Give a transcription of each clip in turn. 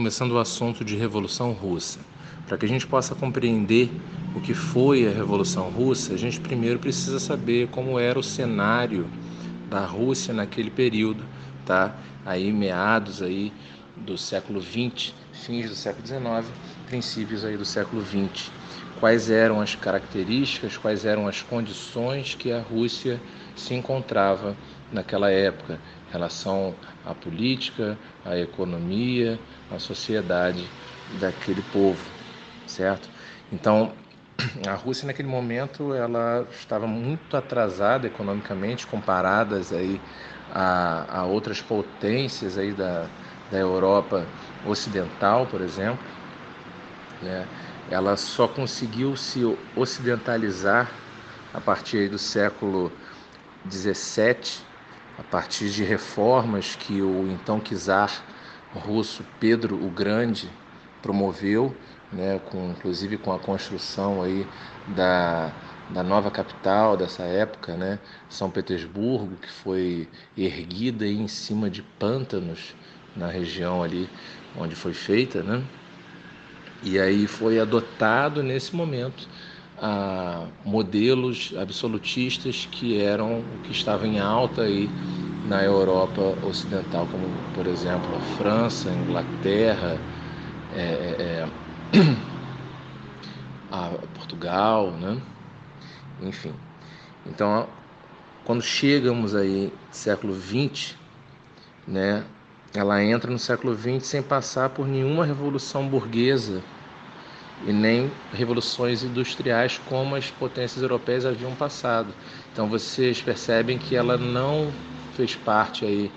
começando o assunto de Revolução Russa. Para que a gente possa compreender o que foi a Revolução Russa, a gente primeiro precisa saber como era o cenário da Rússia naquele período, tá? Aí meados aí do século XX, fins do século XIX, princípios aí do século XX. Quais eram as características, quais eram as condições que a Rússia se encontrava naquela época, relação à política, à economia, à sociedade daquele povo, certo? Então, a Rússia naquele momento ela estava muito atrasada economicamente comparadas aí a, a outras potências aí da, da Europa ocidental, por exemplo. Né? Ela só conseguiu se ocidentalizar a partir do século 17, a partir de reformas que o então czar russo Pedro o Grande promoveu, né, com, inclusive com a construção aí da, da nova capital dessa época, né, São Petersburgo, que foi erguida em cima de pântanos na região ali onde foi feita, né? E aí foi adotado nesse momento a modelos absolutistas que eram o que estavam em alta aí na Europa Ocidental, como por exemplo a França, a Inglaterra, é, é, é a Portugal, né? enfim. Então, quando chegamos aí século XX, né, ela entra no século XX sem passar por nenhuma revolução burguesa e nem revoluções industriais como as potências europeias haviam passado. Então vocês percebem que ela não fez parte aí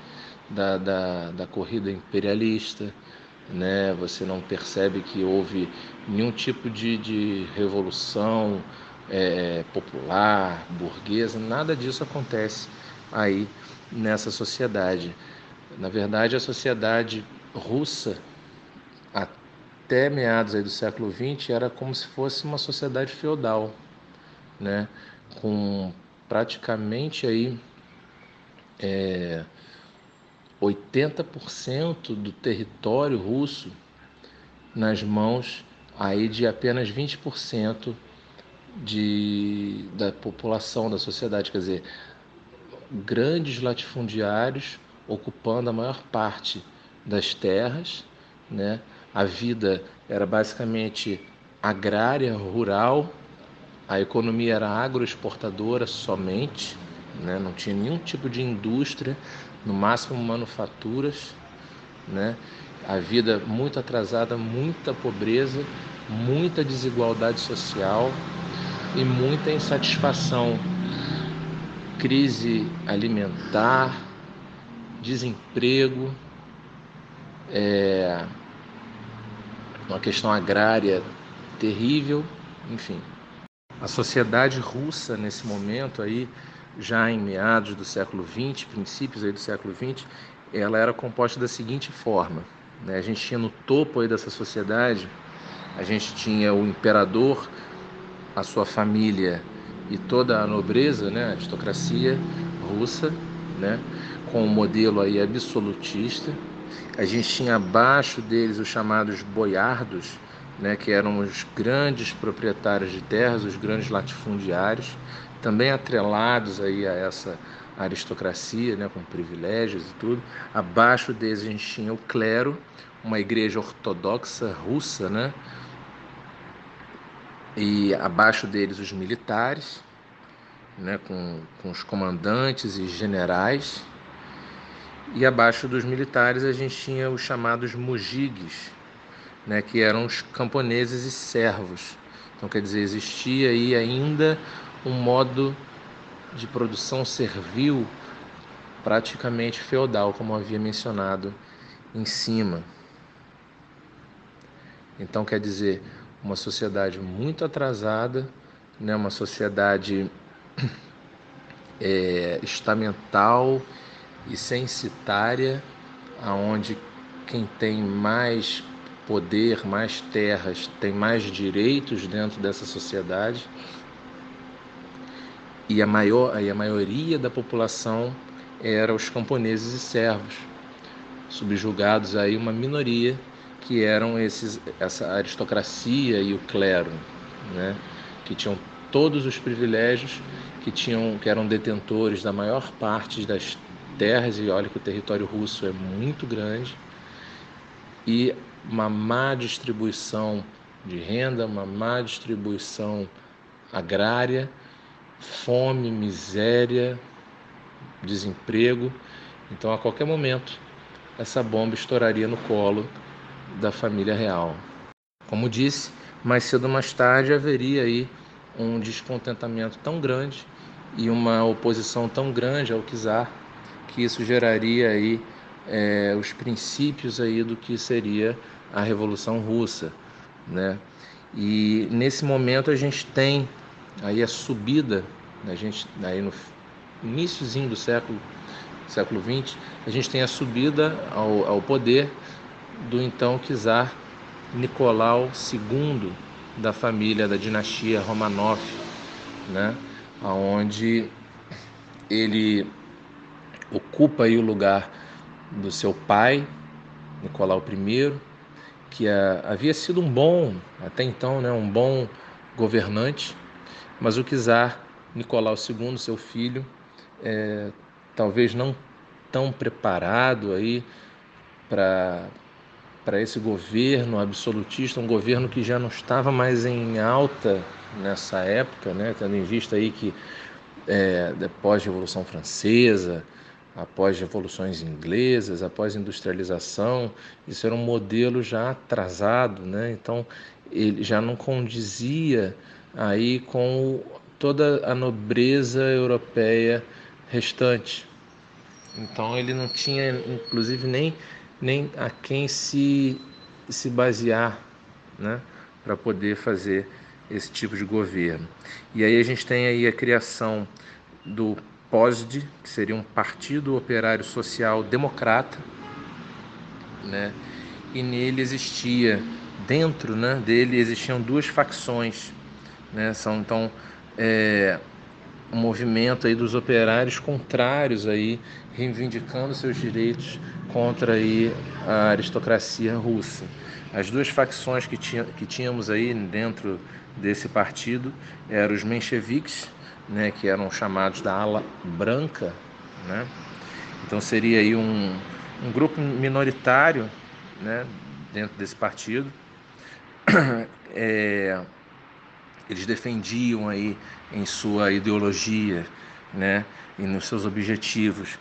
da, da, da corrida imperialista, né? Você não percebe que houve nenhum tipo de, de revolução é, popular, burguesa, nada disso acontece aí nessa sociedade. Na verdade, a sociedade russa até meados do século XX era como se fosse uma sociedade feudal, né? com praticamente aí é, 80% do território russo nas mãos aí de apenas 20% de, da população da sociedade, quer dizer, grandes latifundiários ocupando a maior parte das terras, né? A vida era basicamente agrária, rural, a economia era agroexportadora somente, né? não tinha nenhum tipo de indústria, no máximo manufaturas, né? a vida muito atrasada, muita pobreza, muita desigualdade social e muita insatisfação, crise alimentar, desemprego, é, uma questão agrária terrível, enfim. A sociedade russa nesse momento aí, já em meados do século XX, princípios aí do século XX, ela era composta da seguinte forma: né? a gente tinha no topo aí dessa sociedade, a gente tinha o imperador, a sua família e toda a nobreza, né, a aristocracia russa, né, com um modelo aí absolutista a gente tinha abaixo deles os chamados boiardos, né, que eram os grandes proprietários de terras, os grandes latifundiários, também atrelados aí a essa aristocracia, né, com privilégios e tudo. Abaixo deles a gente tinha o clero, uma igreja ortodoxa russa, né, e abaixo deles os militares, né, com, com os comandantes e generais e abaixo dos militares a gente tinha os chamados mujigues, né, que eram os camponeses e servos. Então, quer dizer, existia aí ainda um modo de produção servil praticamente feudal, como havia mencionado em cima. Então, quer dizer, uma sociedade muito atrasada, né, uma sociedade é, estamental e censitária, aonde quem tem mais poder, mais terras, tem mais direitos dentro dessa sociedade. E a, maior, e a maioria da população era os camponeses e servos, subjugados aí uma minoria que eram esses, essa aristocracia e o clero, né? que tinham todos os privilégios, que, tinham, que eram detentores da maior parte das terras, e olha que o território russo é muito grande, e uma má distribuição de renda, uma má distribuição agrária, fome, miséria, desemprego. Então, a qualquer momento, essa bomba estouraria no colo da família real. Como disse, mais cedo ou mais tarde haveria aí um descontentamento tão grande e uma oposição tão grande ao czar que isso geraria aí é, os princípios aí do que seria a Revolução Russa, né? E nesse momento a gente tem aí a subida, a gente aí no iníciozinho do século século 20, a gente tem a subida ao, ao poder do então czar Nicolau II da família da dinastia Romanov, né? Aonde ele ocupa aí o lugar do seu pai, Nicolau I, que havia sido um bom, até então, né, um bom governante, mas o czar Nicolau II, seu filho, é, talvez não tão preparado aí para para esse governo absolutista, um governo que já não estava mais em alta nessa época, né, tendo em vista aí que é, da Revolução Francesa, após revoluções inglesas, após industrialização, isso era um modelo já atrasado, né? Então ele já não condizia aí com toda a nobreza europeia restante. Então ele não tinha, inclusive, nem, nem a quem se, se basear, né? Para poder fazer esse tipo de governo. E aí a gente tem aí a criação do POSD, que seria um Partido Operário Social Democrata, né? E nele existia, dentro né, dele existiam duas facções, né? São então é, um movimento aí dos operários contrários aí, reivindicando seus direitos contra aí a aristocracia russa. As duas facções que, tinha, que tínhamos aí dentro desse partido eram os mencheviques, né, que eram chamados da ala branca, né? Então seria aí um, um grupo minoritário, né, dentro desse partido. É, eles defendiam aí em sua ideologia, né, e nos seus objetivos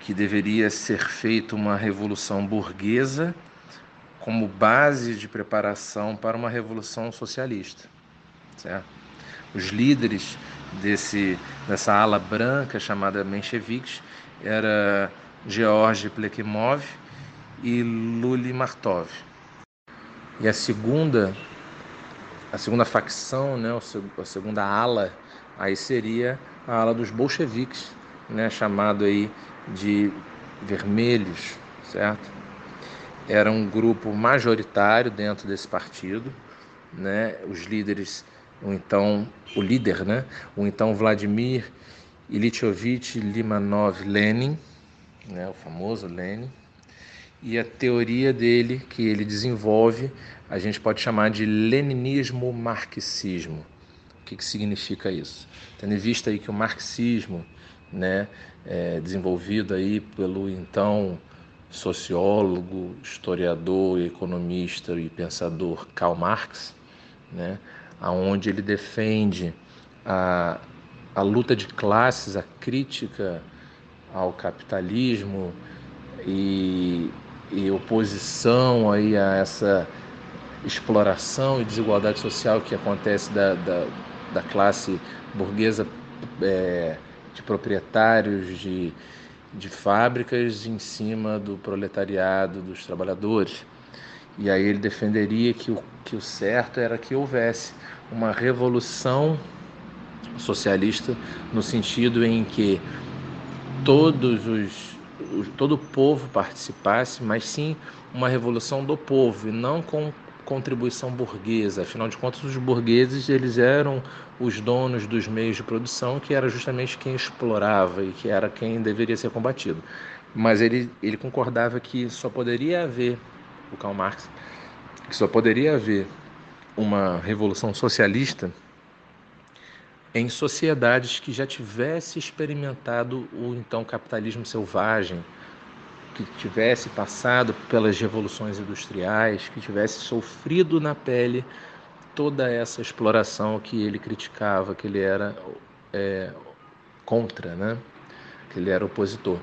que deveria ser feita uma revolução burguesa como base de preparação para uma revolução socialista, certo? Os líderes desse, dessa ala branca chamada mencheviques era George Plekimov e Luli Martov. E a segunda, a segunda facção, né, a segunda ala, aí seria a ala dos bolcheviques, né, chamado aí de vermelhos, certo? Era um grupo majoritário dentro desse partido, né? Os líderes o então o líder, né? o então Vladimir Ilyichovich Limanov Lenin, né? o famoso Lenin, e a teoria dele que ele desenvolve, a gente pode chamar de leninismo marxismo. O que, que significa isso? Tendo em vista aí que o marxismo, né, é desenvolvido aí pelo então sociólogo, historiador, economista e pensador Karl Marx, né, aonde ele defende a, a luta de classes, a crítica ao capitalismo e, e oposição aí a essa exploração e desigualdade social que acontece da, da, da classe burguesa é, de proprietários de, de fábricas em cima do proletariado, dos trabalhadores. E aí ele defenderia que o, que o certo era que houvesse uma revolução socialista no sentido em que todos os todo o povo participasse, mas sim uma revolução do povo e não com contribuição burguesa. Afinal de contas, os burgueses eles eram os donos dos meios de produção, que era justamente quem explorava e que era quem deveria ser combatido. Mas ele, ele concordava que só poderia haver o Karl Marx, que só poderia haver uma revolução socialista em sociedades que já tivesse experimentado o então capitalismo selvagem, que tivesse passado pelas revoluções industriais, que tivesse sofrido na pele toda essa exploração que ele criticava, que ele era é, contra, né? que ele era opositor.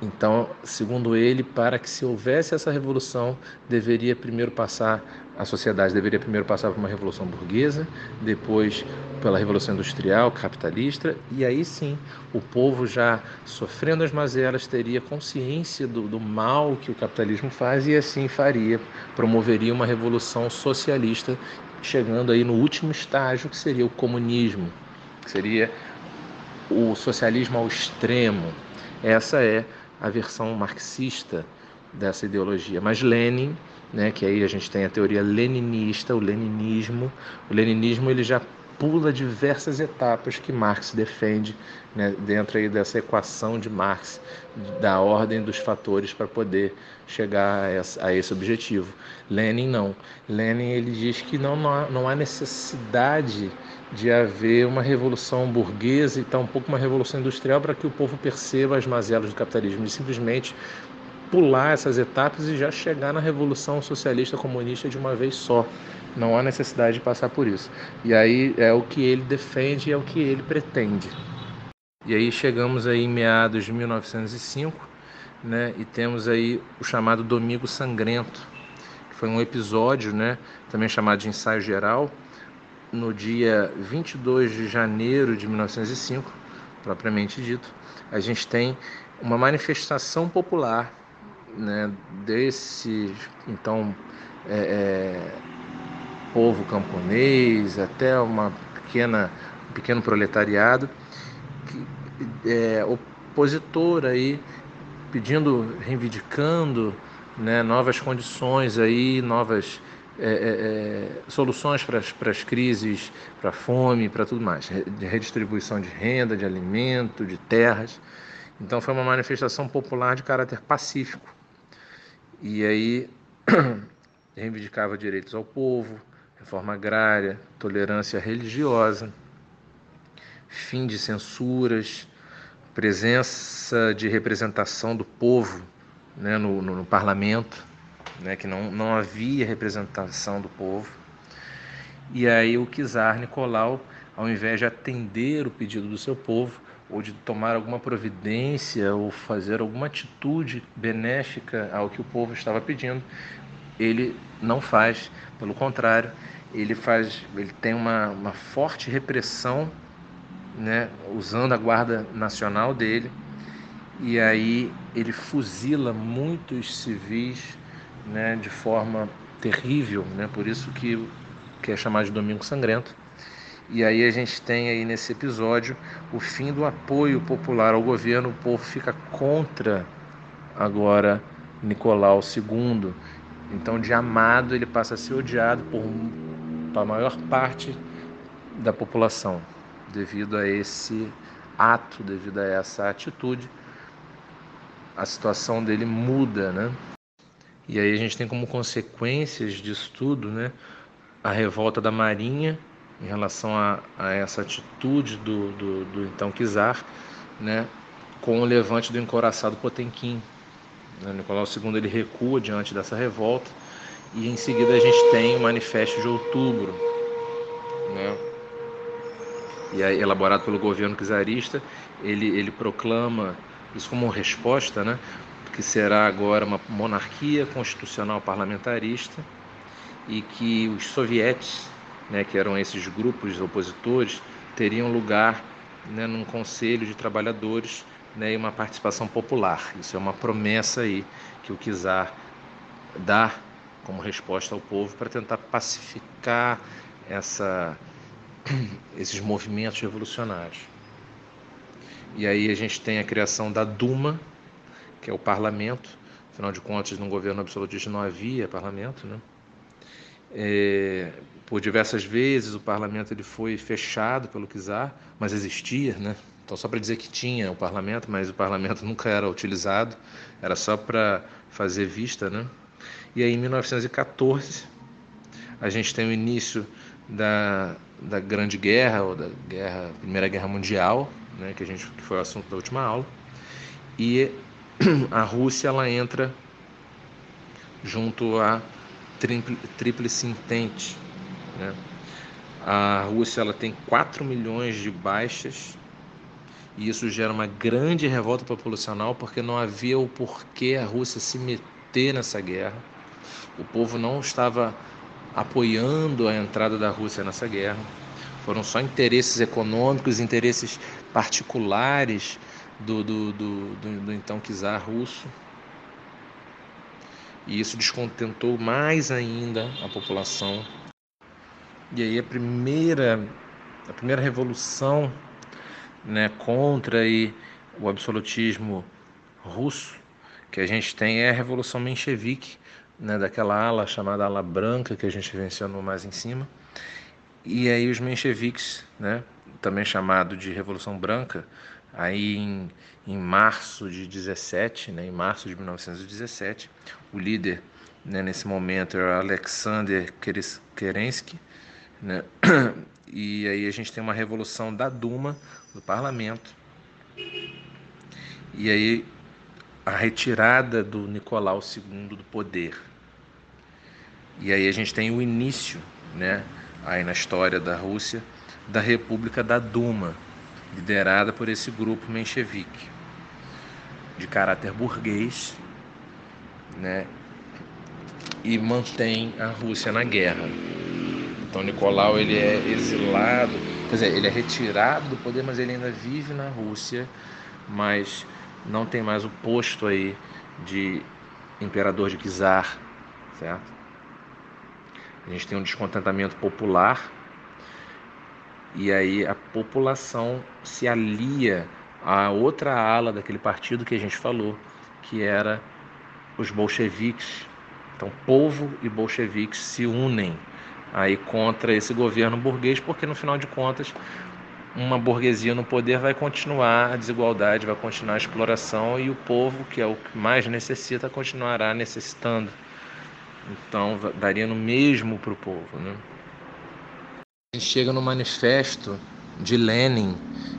Então, segundo ele, para que se houvesse essa revolução, deveria primeiro passar a sociedade deveria primeiro passar por uma revolução burguesa, depois pela revolução industrial, capitalista, e aí sim o povo já sofrendo as mazelas teria consciência do, do mal que o capitalismo faz e assim faria, promoveria uma revolução socialista, chegando aí no último estágio que seria o comunismo, que seria o socialismo ao extremo. Essa é a versão marxista dessa ideologia. Mas Lenin, né, que aí a gente tem a teoria leninista, o leninismo, o leninismo ele já pula diversas etapas que Marx defende né, dentro aí dessa equação de Marx da ordem dos fatores para poder chegar a, esse objetivo. Lenin não. Lenin ele diz que não, não, há, não há necessidade de haver uma revolução burguesa e tampouco uma revolução industrial para que o povo perceba as mazelas do capitalismo. Ele simplesmente pular essas etapas e já chegar na revolução socialista comunista de uma vez só. Não há necessidade de passar por isso. E aí é o que ele defende e é o que ele pretende. E aí chegamos aí em meados de 1905, né, e temos aí o chamado Domingo Sangrento, que foi um episódio, né, também chamado de ensaio geral, no dia 22 de janeiro de 1905, propriamente dito, a gente tem uma manifestação popular né, desse então é, é, povo camponês até uma pequena um pequeno proletariado que, é, opositor aí pedindo reivindicando né, novas condições aí novas é, é, é soluções para as, crises, para a fome, para tudo mais, de redistribuição de renda, de alimento, de terras. Então foi uma manifestação popular de caráter pacífico. E aí reivindicava direitos ao povo, reforma agrária, tolerância religiosa, fim de censuras, presença de representação do povo né, no, no, no parlamento, né, que não, não havia representação do povo. E aí o czar Nicolau, ao invés de atender o pedido do seu povo, ou de tomar alguma providência ou fazer alguma atitude benéfica ao que o povo estava pedindo, ele não faz, pelo contrário, ele faz, ele tem uma, uma forte repressão, né, usando a guarda nacional dele, e aí ele fuzila muitos civis, né, de forma terrível, né, por isso que que é chamado de Domingo Sangrento e aí a gente tem aí nesse episódio o fim do apoio popular ao governo, o povo fica contra agora Nicolau II. Então de amado ele passa a ser odiado por a maior parte da população, devido a esse ato, devido a essa atitude, a situação dele muda, né? E aí a gente tem como consequências disso tudo, né, a revolta da Marinha em relação a, a essa atitude do, do, do, então czar, né, com o levante do encoraçado Potemkin. Né, Nicolau II ele recua diante dessa revolta e em seguida a gente tem o Manifesto de Outubro, né, e aí, elaborado pelo governo czarista, ele, ele proclama isso como resposta, né, que será agora uma monarquia constitucional parlamentarista e que os sovietes né, que eram esses grupos opositores, teriam lugar né, num conselho de trabalhadores né, e uma participação popular. Isso é uma promessa aí que o Kizar dá como resposta ao povo para tentar pacificar essa, esses movimentos revolucionários. E aí a gente tem a criação da Duma, que é o parlamento. Afinal de contas, num governo absolutista não havia parlamento, né? É, por diversas vezes o parlamento ele foi fechado pelo czar, mas existia, né? Então só para dizer que tinha o parlamento, mas o parlamento nunca era utilizado, era só para fazer vista, né? E aí, em 1914, a gente tem o início da, da Grande Guerra, ou da guerra, Primeira Guerra Mundial, né, que, a gente, que foi o assunto da última aula. E a Rússia ela entra junto à Tríplice Entente. Né? A Rússia ela tem 4 milhões de baixas e isso gera uma grande revolta populacional porque não havia o porquê a Rússia se meter nessa guerra. O povo não estava apoiando a entrada da Rússia nessa guerra. Foram só interesses econômicos, interesses particulares do, do, do, do, do então czar russo. E isso descontentou mais ainda a população. E aí a primeira, a primeira revolução né, contra aí, o absolutismo russo que a gente tem é a Revolução Menchevique, né, daquela ala chamada ala branca que a gente mencionou mais em cima. E aí os mencheviques, né, também chamado de Revolução Branca, aí em, em março de 17, né, em março de 1917, o líder né, nesse momento era Alexander Kerensky, né, e aí a gente tem uma revolução da Duma, do parlamento. E aí a retirada do Nicolau II do poder. E aí a gente tem o início, né, aí na história da Rússia, da República da Duma, liderada por esse grupo menchevique, de caráter burguês, né, e mantém a Rússia na guerra. Então Nicolau ele é exilado Quer dizer, ele é retirado do poder, mas ele ainda vive na Rússia, mas não tem mais o posto aí de imperador de czar, certo? A gente tem um descontentamento popular e aí a população se alia a outra ala daquele partido que a gente falou, que era os bolcheviques. Então, povo e bolcheviques se unem aí contra esse governo burguês, porque no final de contas uma burguesia no poder vai continuar a desigualdade, vai continuar a exploração e o povo, que é o que mais necessita, continuará necessitando. Então daria no mesmo para o povo. Né? A gente chega no manifesto de Lenin,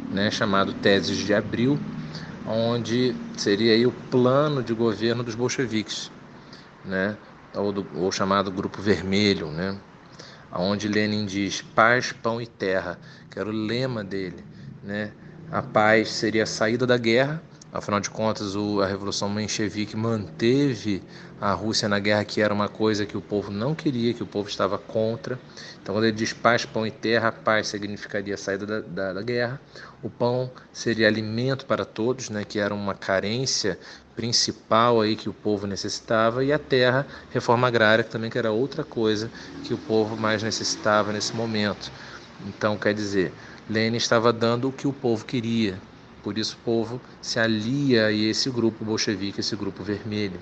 né, chamado Teses de Abril, onde seria aí o plano de governo dos bolcheviques, né, ou, do, ou chamado Grupo Vermelho, né, onde Lenin diz paz, pão e terra, que era o lema dele. Né? A paz seria a saída da guerra, afinal de contas, a Revolução Menchevique manteve a Rússia na guerra, que era uma coisa que o povo não queria, que o povo estava contra. Então, quando ele diz paz, pão e terra, paz significaria a saída da, da, da guerra, o pão seria alimento para todos, né, que era uma carência principal aí que o povo necessitava e a terra, reforma agrária, que também que era outra coisa que o povo mais necessitava nesse momento. Então, quer dizer, Lenin estava dando o que o povo queria. Por isso o povo se alia a esse grupo bolchevique, esse grupo vermelho.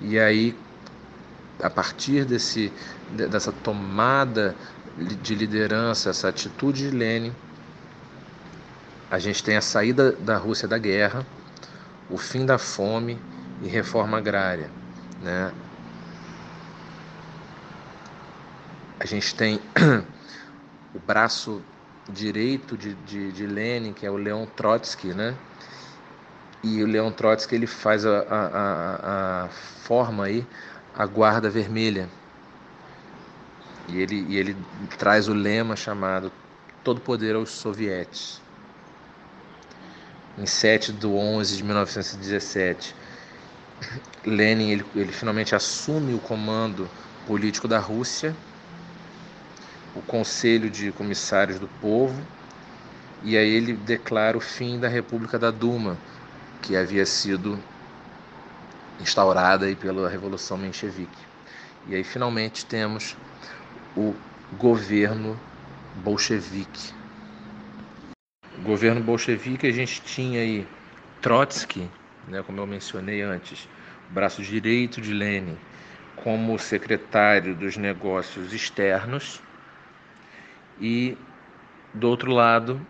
E aí, a partir desse, dessa tomada de liderança, essa atitude de Lenin, a gente tem a saída da Rússia da guerra, o fim da fome e reforma agrária. Né? A gente tem o braço direito de, de, de, Lenin, que é o Leon Trotsky, né? E o Leon Trotsky ele faz a, a, a, forma aí a guarda vermelha. E ele, e ele traz o lema chamado Todo Poder aos Sovietes em 7 de 11 de 1917, Lenin ele, ele finalmente assume o comando político da Rússia, o Conselho de Comissários do Povo, e aí ele declara o fim da República da Duma, que havia sido instaurada aí pela Revolução Menchevique. E aí finalmente temos o governo bolchevique governo bolchevique a gente tinha aí Trotsky, né, como eu mencionei antes, braço direito de Lenin, como secretário dos negócios externos e do outro lado,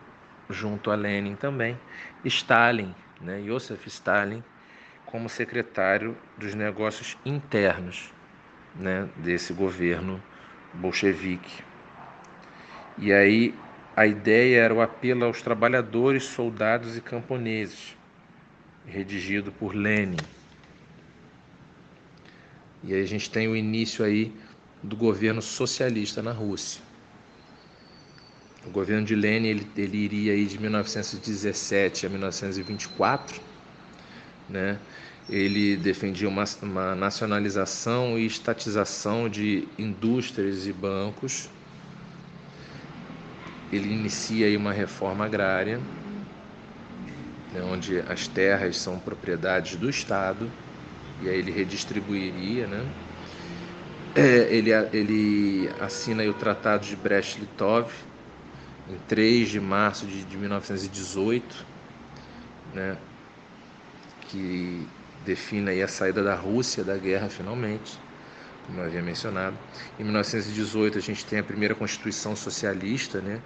junto a Lenin também, Stalin, né, Joseph Stalin, como secretário dos negócios internos. né, desse governo bolchevique. E aí a ideia era o apelo aos trabalhadores, soldados e camponeses, redigido por Lenin. E aí a gente tem o início aí do governo socialista na Rússia. Governo de Lenin ele, ele iria aí de 1917 a 1924, né? Ele defendia uma, uma nacionalização e estatização de indústrias e bancos. Ele inicia aí uma reforma agrária, né, onde as terras são propriedades do Estado e aí ele redistribuiria, né? É, ele, ele assina o Tratado de Brest-Litov em 3 de março de, de 1918, né? que define aí a saída da Rússia da guerra finalmente, como eu havia mencionado. Em 1918 a gente tem a primeira Constituição Socialista, né?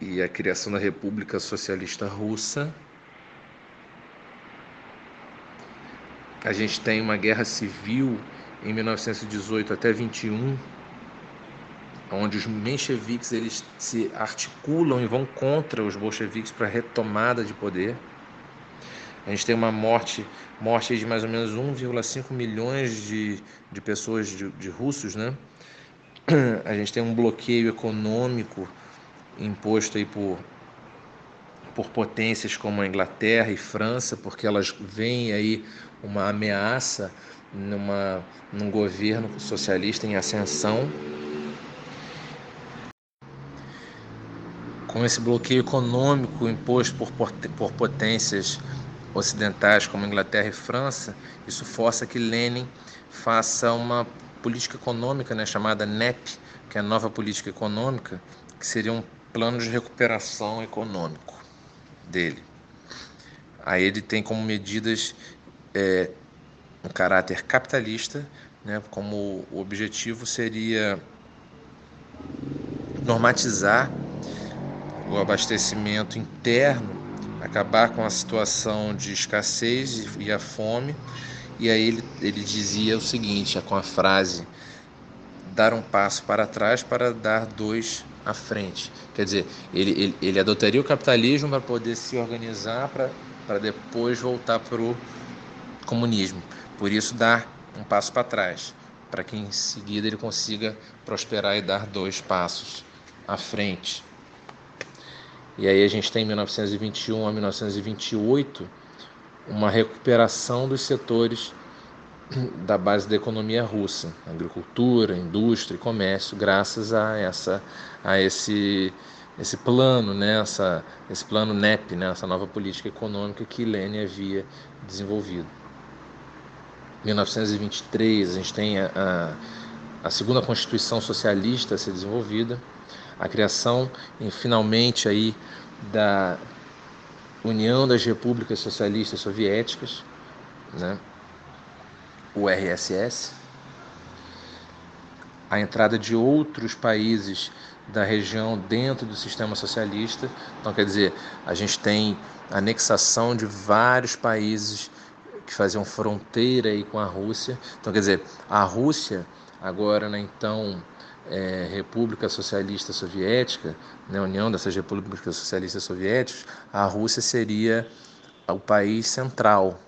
e a criação da República Socialista Russa, A gente tem uma guerra civil em 1918 até 21, onde os mencheviques eles se articulam e vão contra os bolcheviques para retomada de poder. A gente tem uma morte, morte de mais ou menos 1,5 milhões de, de pessoas, de, de russos, né? A gente tem um bloqueio econômico imposto aí por, por potências como a Inglaterra e França, porque elas veem aí uma ameaça numa, num governo socialista em ascensão. Com esse bloqueio econômico imposto por, por potências ocidentais como Inglaterra e França, isso força que Lenin faça uma política econômica né, chamada NEP, que é a nova política econômica, que seria um plano de recuperação econômico dele. Aí ele tem como medidas é, um caráter capitalista, né, como o objetivo seria normatizar o abastecimento interno, acabar com a situação de escassez e a fome. E aí ele, ele dizia o seguinte, com a frase: dar um passo para trás para dar dois à frente. Quer dizer, ele, ele, ele adotaria o capitalismo para poder se organizar para depois voltar para o comunismo. Por isso, dar um passo para trás, para que em seguida ele consiga prosperar e dar dois passos à frente. E aí a gente tem em 1921 a 1928 uma recuperação dos setores da base da economia russa, agricultura, indústria e comércio, graças a essa a esse esse plano, né, essa, esse plano NEP, né, essa nova política econômica que Lenin havia desenvolvido. 1923, a gente tem a, a, a segunda Constituição Socialista a ser desenvolvida, a criação, e, finalmente, aí, da União das Repúblicas Socialistas Soviéticas, né? o RSS, a entrada de outros países da região dentro do sistema socialista. Então, quer dizer, a gente tem anexação de vários países que faziam fronteira aí com a Rússia. Então, quer dizer, a Rússia, agora né, então é, República Socialista Soviética, né, União dessas Repúblicas Socialistas Soviéticas, a Rússia seria o país central,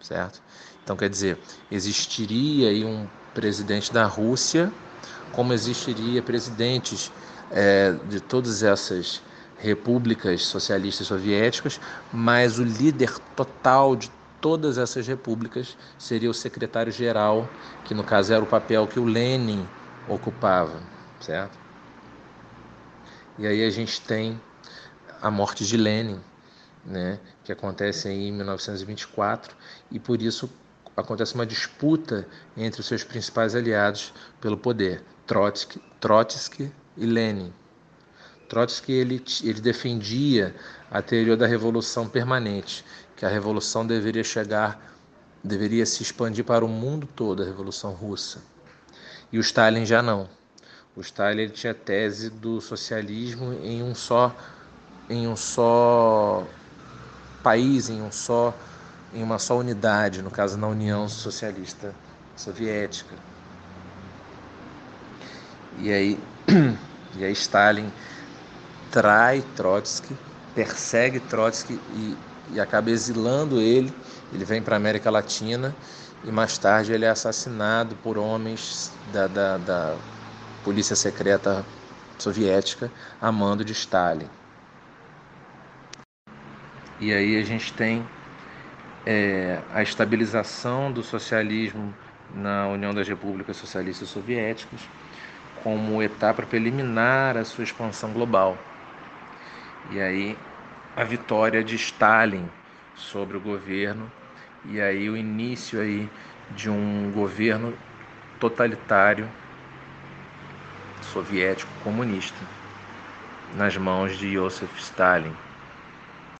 certo? Então, quer dizer, existiria aí um presidente da Rússia, como existiria presidentes é, de todas essas repúblicas socialistas soviéticas, mas o líder total de todas essas repúblicas seria o secretário-geral, que no caso era o papel que o Lenin ocupava, certo? E aí a gente tem a morte de Lenin, né, que acontece em 1924, e por isso acontece uma disputa entre os seus principais aliados pelo poder, Trotsky, Trotsky e Lenin. Trotsky ele, ele defendia a teoria da revolução permanente, que a revolução deveria chegar, deveria se expandir para o mundo todo, a revolução russa. E o Stalin já não. O Stalin tinha a tese do socialismo em um só em um só país, em um só em uma só unidade, no caso na União Socialista Soviética. E aí, e aí Stalin trai Trotsky, persegue Trotsky e, e acaba exilando ele. Ele vem para a América Latina e mais tarde ele é assassinado por homens da, da, da polícia secreta soviética a mando de Stalin. E aí a gente tem é, a estabilização do socialismo na União das Repúblicas Socialistas Soviéticas como etapa preliminar à sua expansão global. E aí a vitória de Stalin sobre o governo e aí o início aí de um governo totalitário soviético comunista nas mãos de Joseph Stalin.